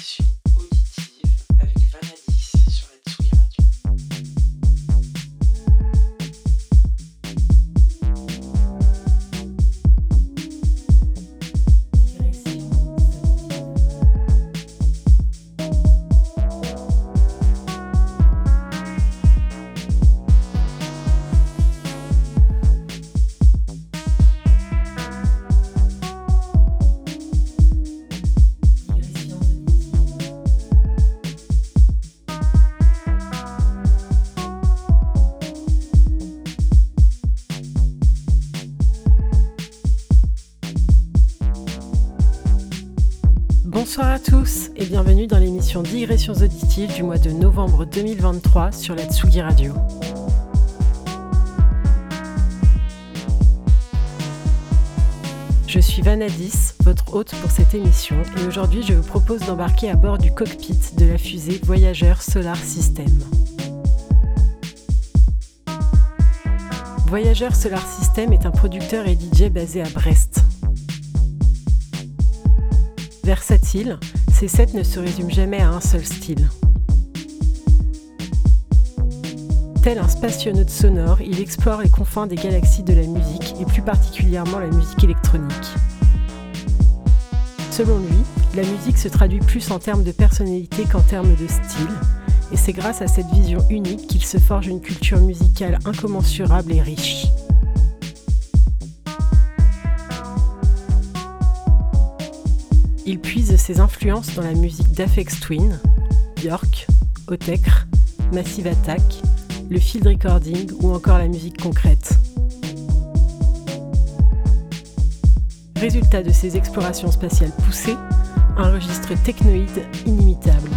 digression Digressions auditives du mois de novembre 2023 sur la Tsugi Radio. Je suis Vanadis, votre hôte pour cette émission, et aujourd'hui je vous propose d'embarquer à bord du cockpit de la fusée Voyageur Solar System. Voyageur Solar System est un producteur et DJ basé à Brest. Versatile, ses sets ne se résument jamais à un seul style. Tel un spationaute sonore, il explore les confins des galaxies de la musique et plus particulièrement la musique électronique. Selon lui, la musique se traduit plus en termes de personnalité qu'en termes de style, et c'est grâce à cette vision unique qu'il se forge une culture musicale incommensurable et riche. Il puise influences dans la musique d'Afex Twin, Björk, Otekr, Massive Attack, le field recording ou encore la musique concrète. Résultat de ces explorations spatiales poussées, un registre technoïde inimitable.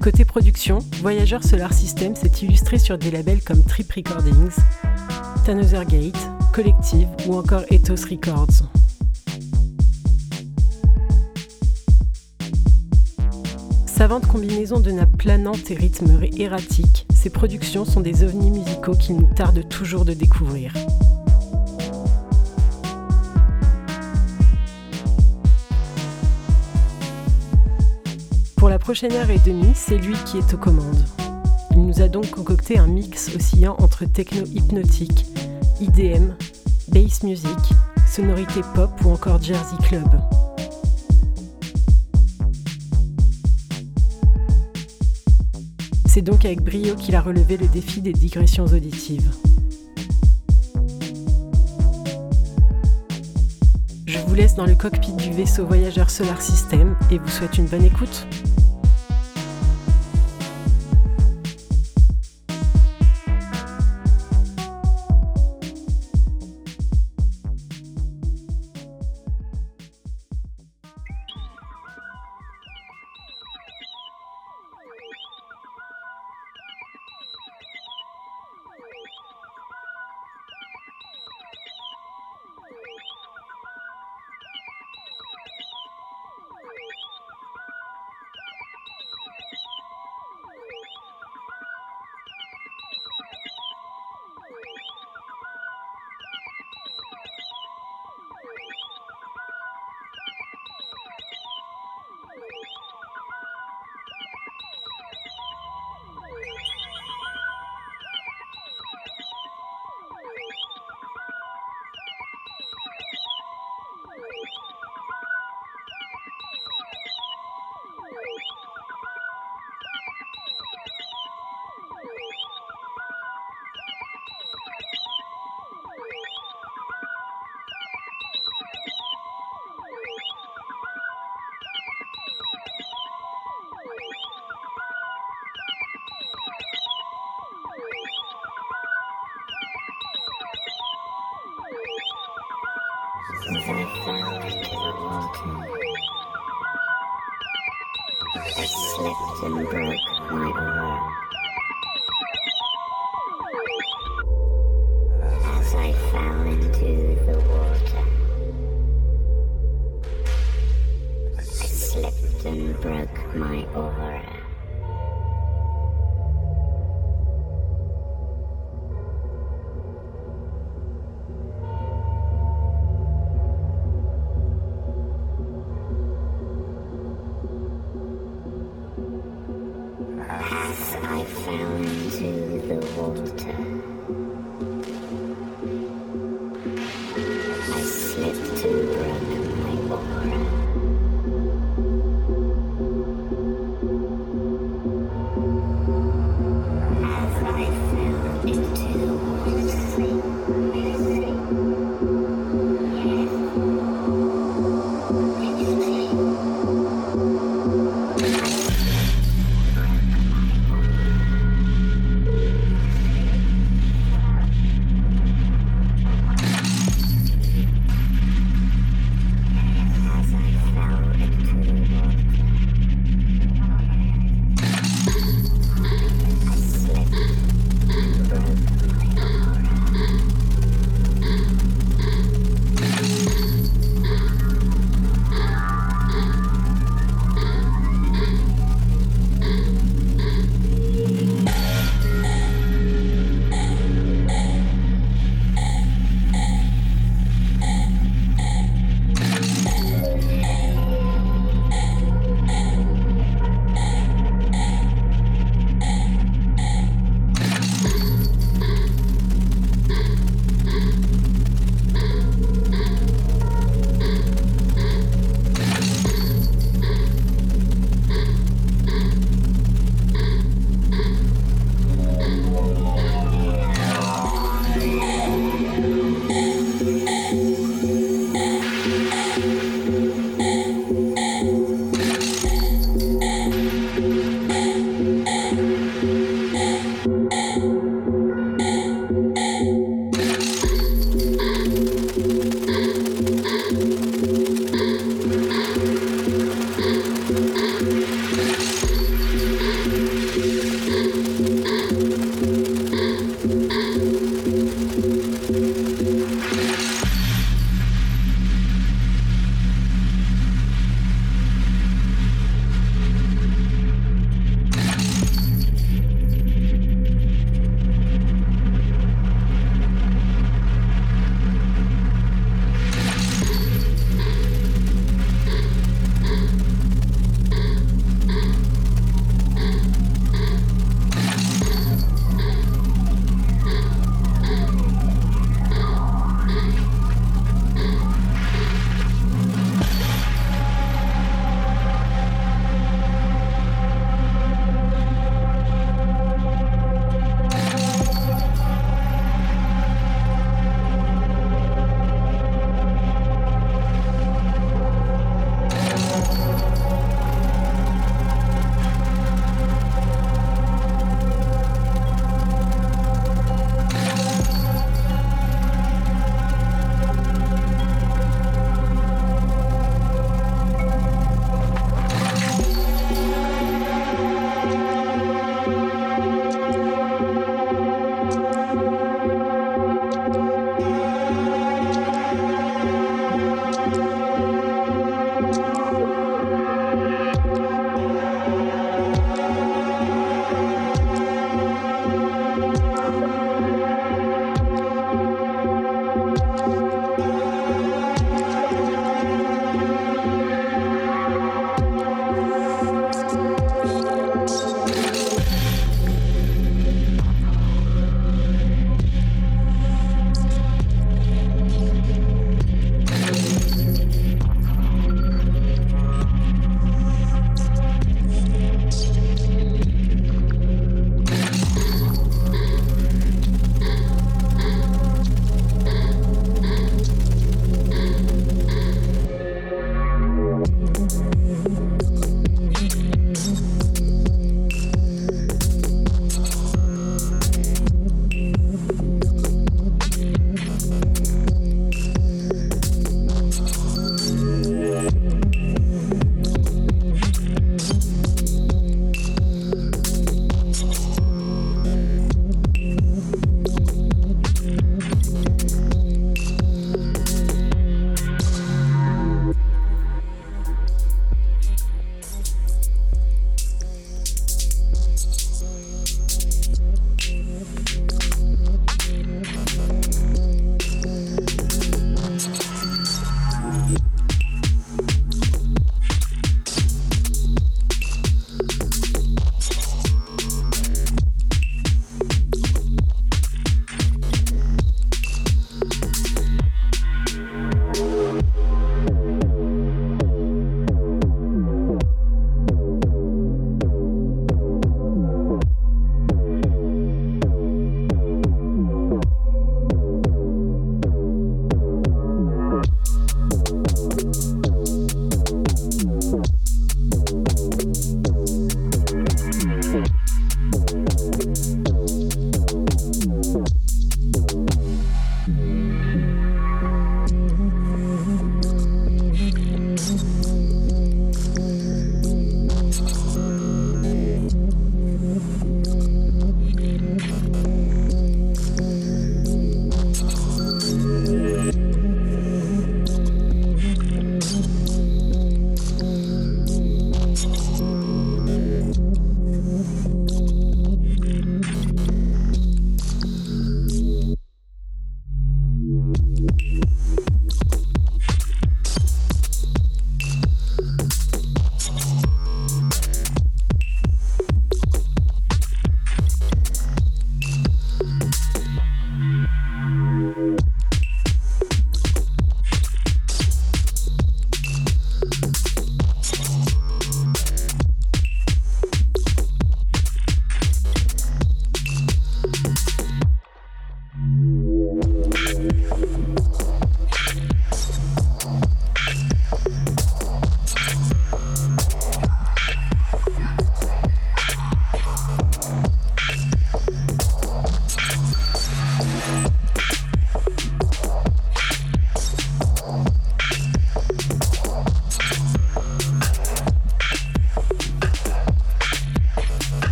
Côté production, Voyageur Solar System s'est illustré sur des labels comme Trip Recordings, Tanother Gate, Collective ou encore Ethos Records. Savante combinaison de nappes planantes et rythmes erratiques, ces productions sont des ovnis musicaux qu'il nous tarde toujours de découvrir. Pour la prochaine heure et demie, c'est lui qui est aux commandes. Il nous a donc concocté un mix oscillant entre techno hypnotique, IDM, bass music, sonorité pop ou encore Jersey Club. C'est donc avec brio qu'il a relevé le défi des digressions auditives. Je vous laisse dans le cockpit du vaisseau voyageur Solar System et vous souhaite une bonne écoute.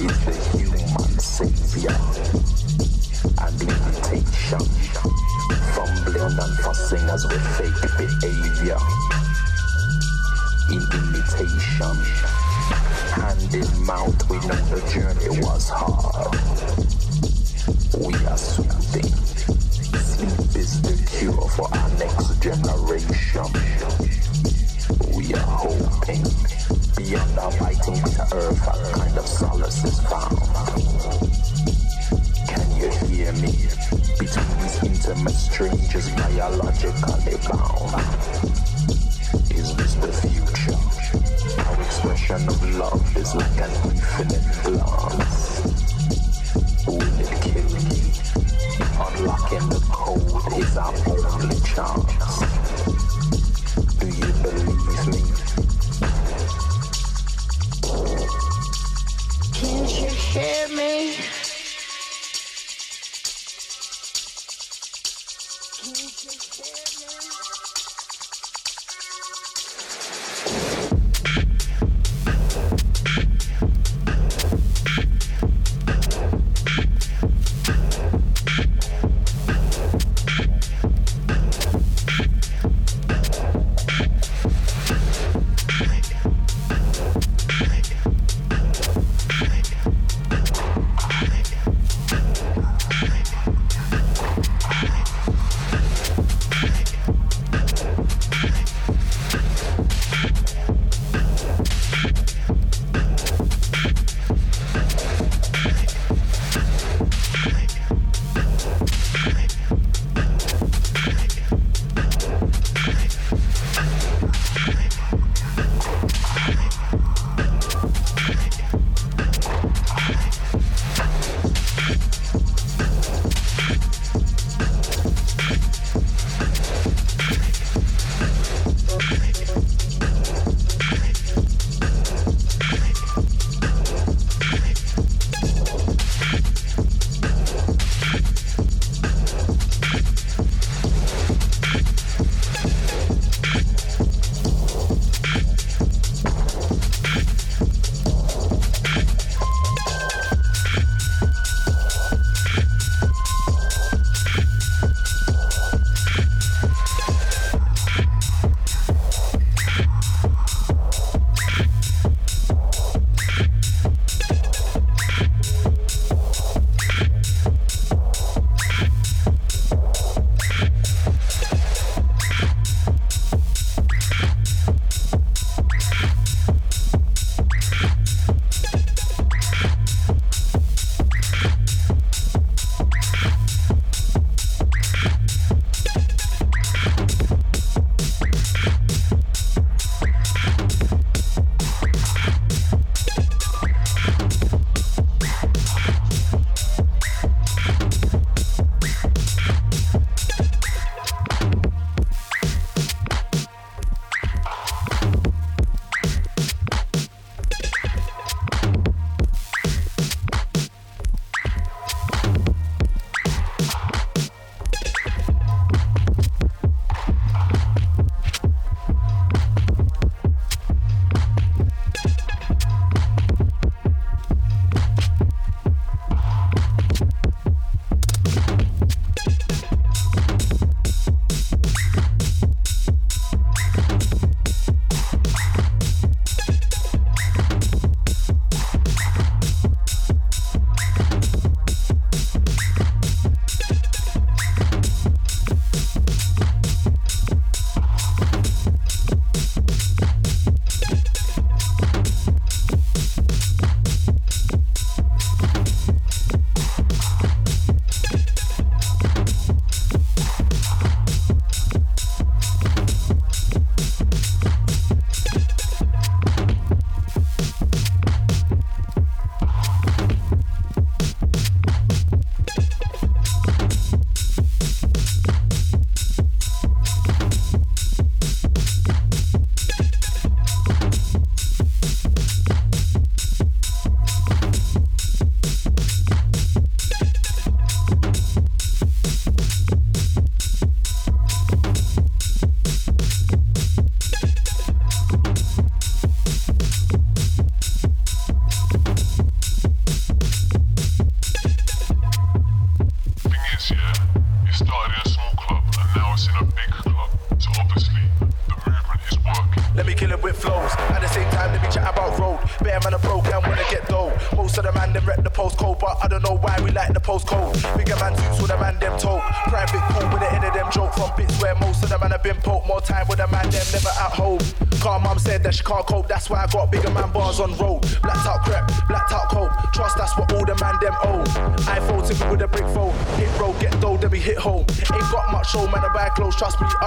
is the human savior. Agitation, fumbling and fussing as with fake behavior. In imitation, hand in mouth, we know the journey was hard.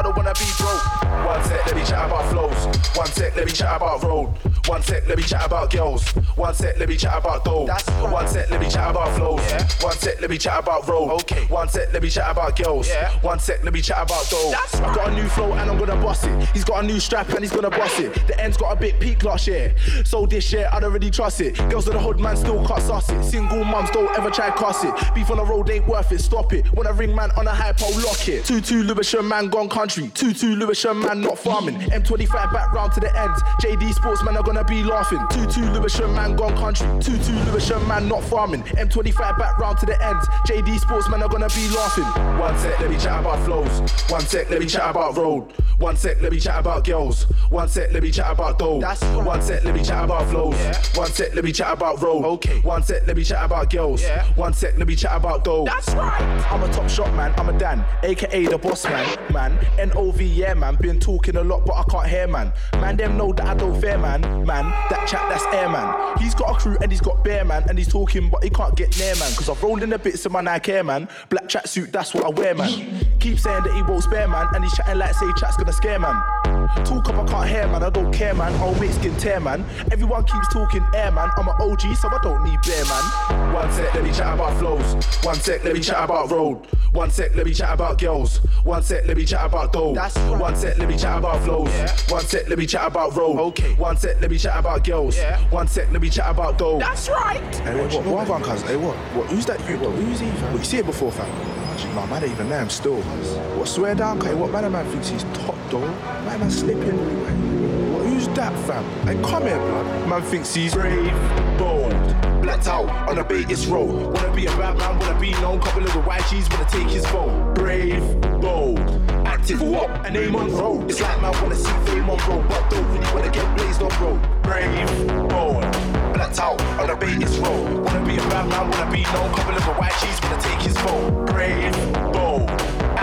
I don't wanna be broke. One sec, let me chat about flows. One sec, let me chat about road. One sec, let me chat about girls. One sec, let me chat about dough. Right. One sec, let me chat about flows. Yeah. One sec, let me chat about road. Okay. One sec, let me chat about girls. Yeah. One sec, let me chat about dough. That's right. I got a new flow and I'm gonna boss it. He's got a new strap and he's gonna boss it. The end's got a bit peak last year. So this year, I don't really trust it. Girls in the hood, man, still can't suss it. Single mums don't ever try cuss it. Beef on the road ain't worth it, stop it. When I ring man on a high pole, lock it. 2-2 Lewisham man gone country. 2-2 Lewisham man not farming. M25 back round to the end. JD Sportsman are gonna be laughing. 2-2 Lewisham man gone country. 2-2 Lewisham man not farming. M25 back round to the end. JD Sportsman are gonna be laughing. One sec, let me chat about flows. One sec, let me chat about road. One sec, let me chat about girls. One sec, let me chat about dough. That's right. One sec, let me chat about flows. Yeah. One sec, let me chat about road. Okay. One sec, let me chat about girls. Yeah. One sec, let me chat about dough. That's right. I'm a top shot man. I'm a Dan, aka the boss man. Man, N-O-V, yeah man. Been talking a lot, but I can't hear man. Man, them know that I don't fear man. Man, that chat, that's air man. He's got a crew and he's got bear man, and he's talking, but he can't get near man. Cause I've rolled in the bits of my Nike Air man. Black tracksuit, that's what I wear man. Keep saying that he won't spare man, and he's chatting like say chat's gonna scare man. Talk up, I can't hear man, I don't care man. I'll make skin tear man. Everyone keeps talking air man. I'm an OG, so I don't need bear man. One sec, let me chat about flows. One sec, let me chat about road. One sec, let me chat about girls. One sec, let me chat about dough. That's right. One sec, let me chat about flows. Yeah. One sec, let me chat about road. Okay. One sec, let me chat about girls. Yeah. One sec, let me chat about dough. That's right. Hey, what, what, what, what, cousin? Hey, what? what? Who's that you, though? Who's he, fam? What, you see it before, fam? No, man, ain't even there, I'm still. What, swear down, okay, what man, man thinks he's top, though? Man, man, slipping. What, who's that, fam? Hey, come here, blood. Man thinks he's brave, bold, blacked out on a Vegas road. Wanna be a bad man, wanna be known. Couple of the YGs wanna take his phone. Brave, bold, active, what? A name on road. It's like man wanna see fame on road, but don't really wanna get blazed on road. Brave, bold, blacked out on a Vegas road. Wanna be a bad man, wanna be known. Couple of white YGs wanna take his phone. Brave, bold,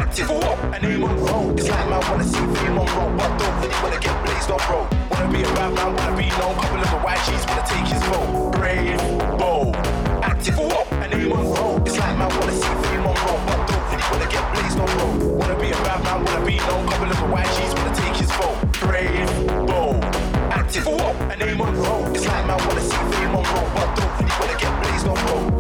active, what? A name on road. It's like man wanna see fame on road, but don't really wanna get blazed on road. Wanna be a bad man, wanna be known. Couple of the YGs wanna take his phone. Brave, bold, active, what? A name on road. It's like man wanna see fame on road, but don't really wanna get blazed on road. Wanna be a bad man, wanna be known. Couple of the YGs wanna take his phone. Brave, active, what? A name on road. It's like wanna see fame on road, but don't really wanna get blazed on road.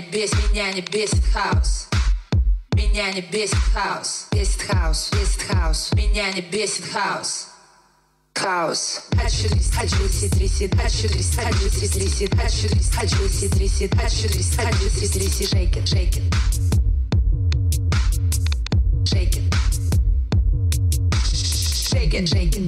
не бесит, меня не бесит хаос. Меня не бесит хаос, бесит хаос, бесит хаос. Меня не бесит хаос. Хаос. Отчетлись, отчетлись, трясет, отчетлись, отчетлись, трясет, отчетлись, отчетлись, трясет, отчетлись, отчетлись, трясет, шейкер, шейкер. Шейкер. Шейкер, шейкер.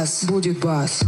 бас, будет бас.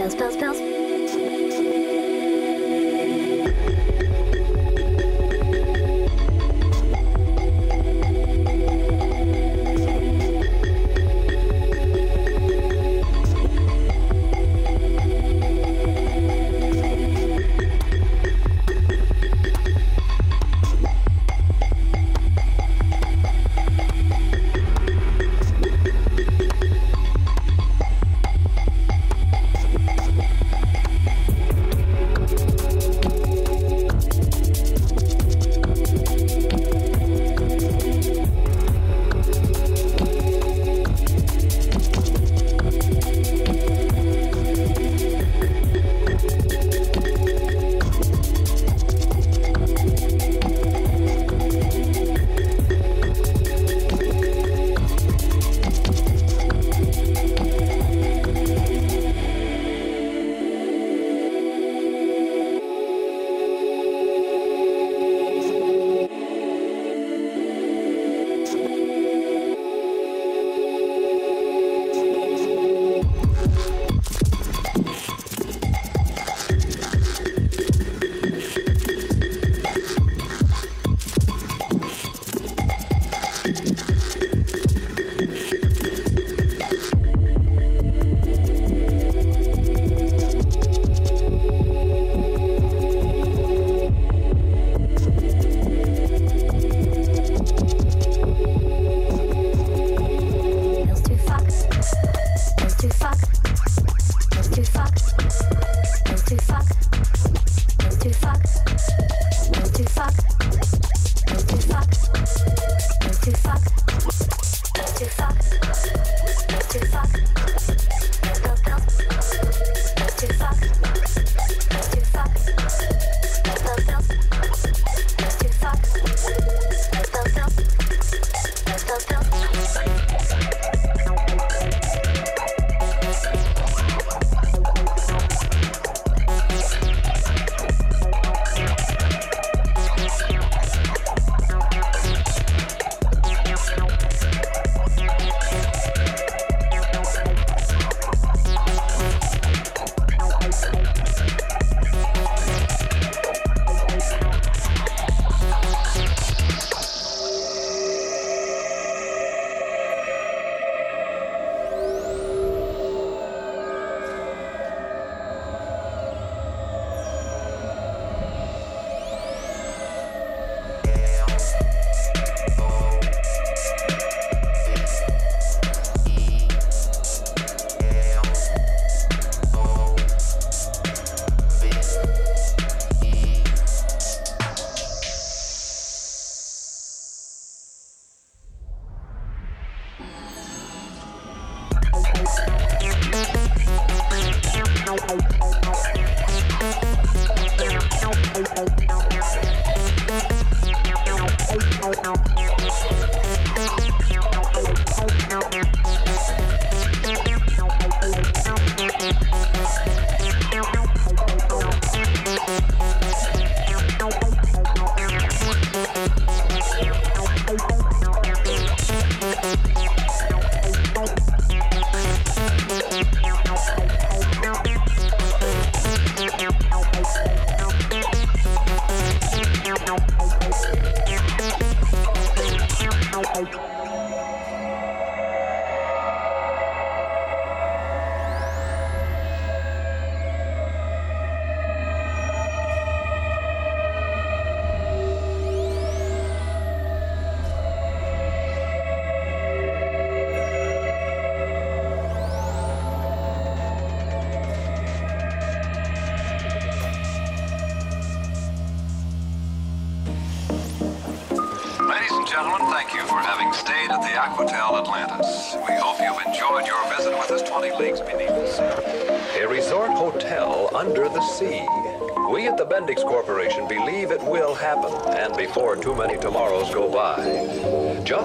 Spills, spills, spills.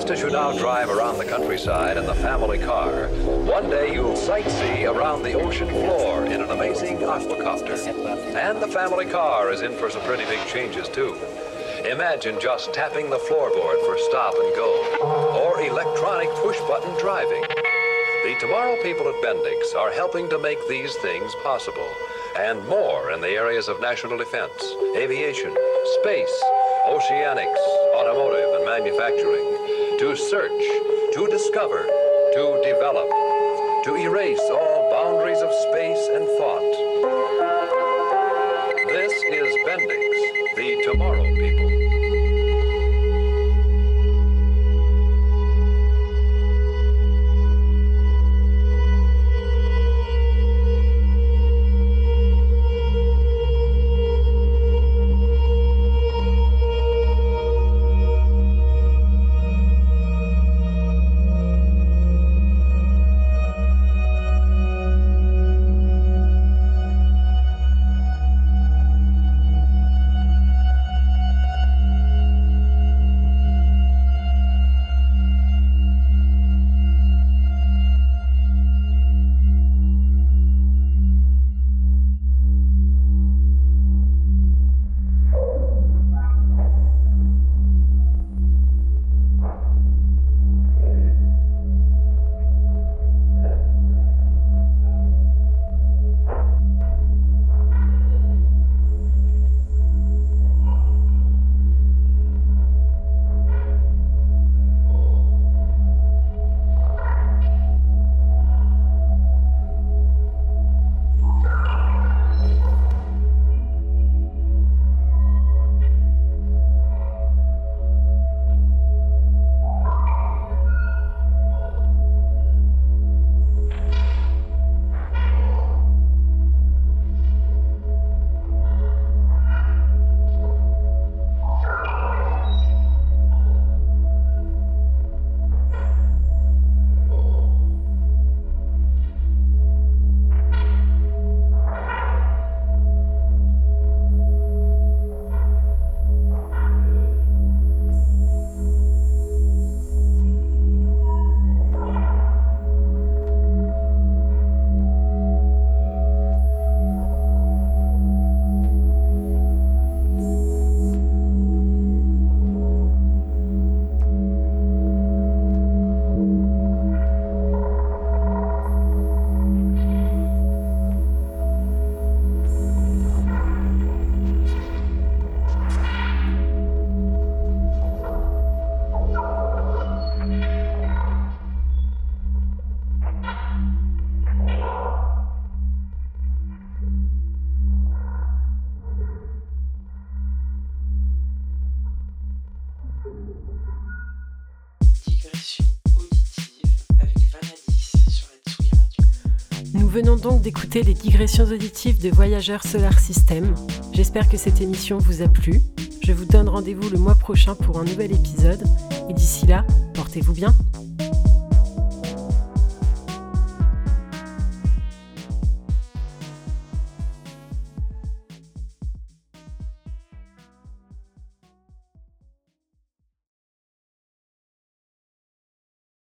Just as you now drive around the countryside in the family car, one day you'll sightsee around the ocean floor in an amazing aquacopter. And the family car is in for some pretty big changes, too. Imagine just tapping the floorboard for stop and go, or electronic push button driving. The Tomorrow people at Bendix are helping to make these things possible, and more in the areas of national defense, aviation, space, oceanics, automotive, and manufacturing. To search, to discover, to develop, to erase all boundaries of space and venons donc d'écouter les digressions auditives de Voyageurs Solar System. J'espère que cette émission vous a plu. Je vous donne rendez-vous le mois prochain pour un nouvel épisode. Et d'ici là, portez-vous bien.